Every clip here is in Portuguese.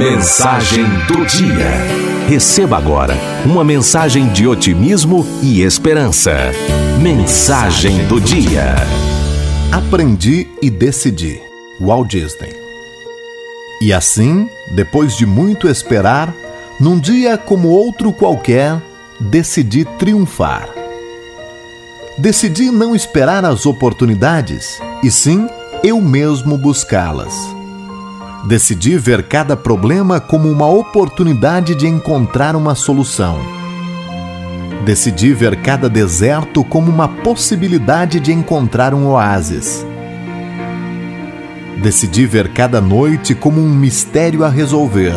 Mensagem do Dia. Receba agora uma mensagem de otimismo e esperança. Mensagem do Dia. Aprendi e decidi. Walt Disney. E assim, depois de muito esperar, num dia como outro qualquer, decidi triunfar. Decidi não esperar as oportunidades, e sim eu mesmo buscá-las. Decidi ver cada problema como uma oportunidade de encontrar uma solução. Decidi ver cada deserto como uma possibilidade de encontrar um oásis. Decidi ver cada noite como um mistério a resolver.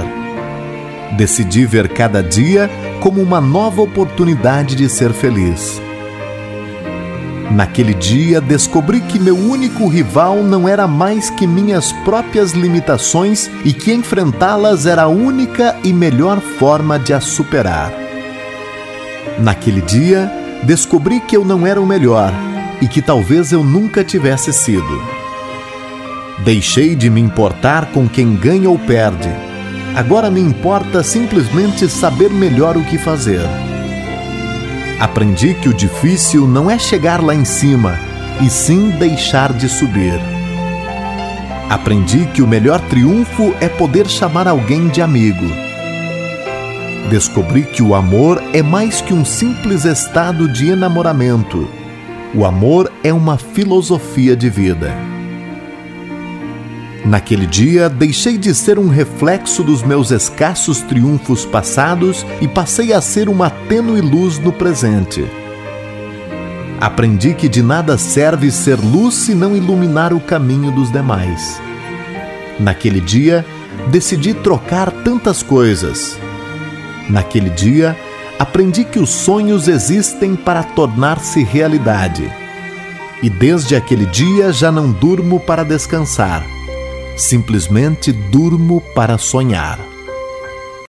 Decidi ver cada dia como uma nova oportunidade de ser feliz. Naquele dia descobri que meu único rival não era mais que minhas próprias limitações e que enfrentá-las era a única e melhor forma de as superar. Naquele dia descobri que eu não era o melhor e que talvez eu nunca tivesse sido. Deixei de me importar com quem ganha ou perde. Agora me importa simplesmente saber melhor o que fazer. Aprendi que o difícil não é chegar lá em cima, e sim deixar de subir. Aprendi que o melhor triunfo é poder chamar alguém de amigo. Descobri que o amor é mais que um simples estado de enamoramento. O amor é uma filosofia de vida. Naquele dia, deixei de ser um reflexo dos meus escassos triunfos passados e passei a ser uma tênue luz no presente. Aprendi que de nada serve ser luz se não iluminar o caminho dos demais. Naquele dia, decidi trocar tantas coisas. Naquele dia, aprendi que os sonhos existem para tornar-se realidade. E desde aquele dia já não durmo para descansar simplesmente durmo para sonhar.